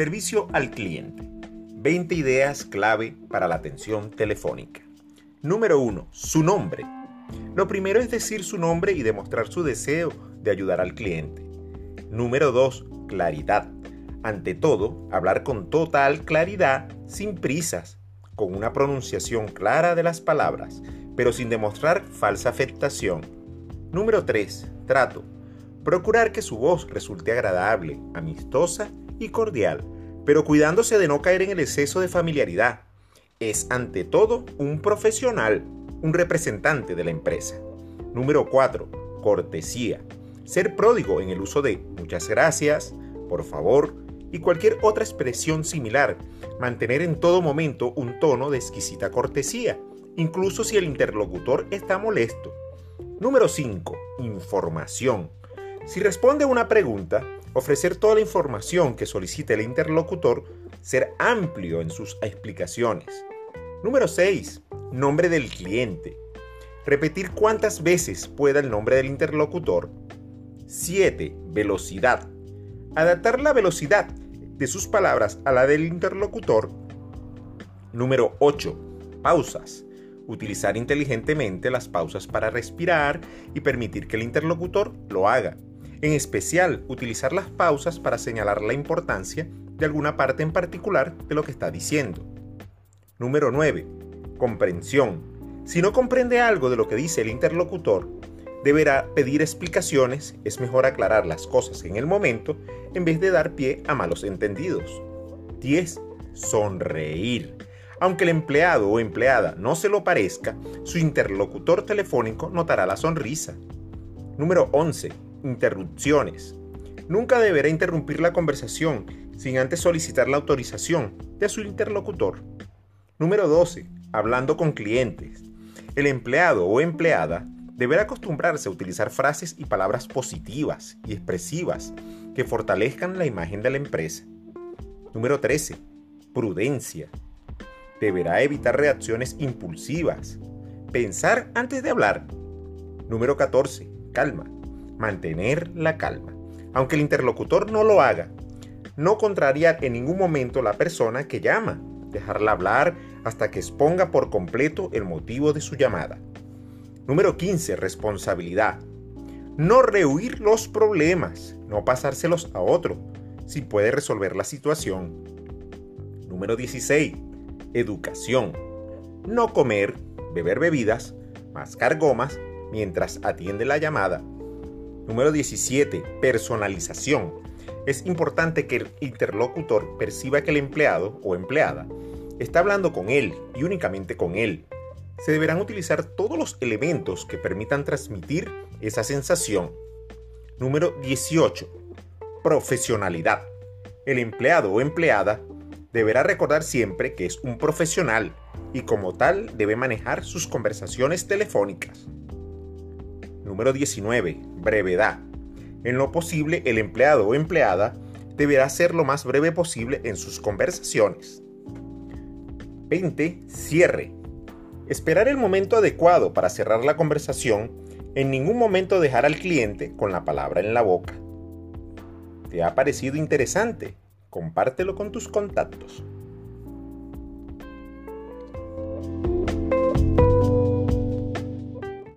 Servicio al cliente. 20 ideas clave para la atención telefónica. Número 1. Su nombre. Lo primero es decir su nombre y demostrar su deseo de ayudar al cliente. Número 2. Claridad. Ante todo, hablar con total claridad, sin prisas, con una pronunciación clara de las palabras, pero sin demostrar falsa afectación. Número 3. Trato. Procurar que su voz resulte agradable, amistosa y cordial, pero cuidándose de no caer en el exceso de familiaridad. Es ante todo un profesional, un representante de la empresa. Número 4. Cortesía. Ser pródigo en el uso de muchas gracias, por favor y cualquier otra expresión similar. Mantener en todo momento un tono de exquisita cortesía, incluso si el interlocutor está molesto. Número 5. Información. Si responde a una pregunta, ofrecer toda la información que solicite el interlocutor, ser amplio en sus explicaciones. Número 6. Nombre del cliente. Repetir cuántas veces pueda el nombre del interlocutor. 7. Velocidad. Adaptar la velocidad de sus palabras a la del interlocutor. Número 8. Pausas. Utilizar inteligentemente las pausas para respirar y permitir que el interlocutor lo haga. En especial, utilizar las pausas para señalar la importancia de alguna parte en particular de lo que está diciendo. Número 9. Comprensión. Si no comprende algo de lo que dice el interlocutor, deberá pedir explicaciones, es mejor aclarar las cosas en el momento en vez de dar pie a malos entendidos. 10. Sonreír. Aunque el empleado o empleada no se lo parezca, su interlocutor telefónico notará la sonrisa. Número 11 interrupciones. Nunca deberá interrumpir la conversación sin antes solicitar la autorización de su interlocutor. Número 12. Hablando con clientes. El empleado o empleada deberá acostumbrarse a utilizar frases y palabras positivas y expresivas que fortalezcan la imagen de la empresa. Número 13. Prudencia. Deberá evitar reacciones impulsivas. Pensar antes de hablar. Número 14. Calma mantener la calma. Aunque el interlocutor no lo haga, no contrariar en ningún momento la persona que llama, dejarla hablar hasta que exponga por completo el motivo de su llamada. Número 15. Responsabilidad. No rehuir los problemas, no pasárselos a otro, si puede resolver la situación. Número 16. Educación. No comer, beber bebidas, mascar gomas mientras atiende la llamada Número 17. Personalización. Es importante que el interlocutor perciba que el empleado o empleada está hablando con él y únicamente con él. Se deberán utilizar todos los elementos que permitan transmitir esa sensación. Número 18. Profesionalidad. El empleado o empleada deberá recordar siempre que es un profesional y como tal debe manejar sus conversaciones telefónicas. Número 19. Brevedad. En lo posible, el empleado o empleada deberá ser lo más breve posible en sus conversaciones. 20. Cierre. Esperar el momento adecuado para cerrar la conversación, en ningún momento dejar al cliente con la palabra en la boca. ¿Te ha parecido interesante? Compártelo con tus contactos.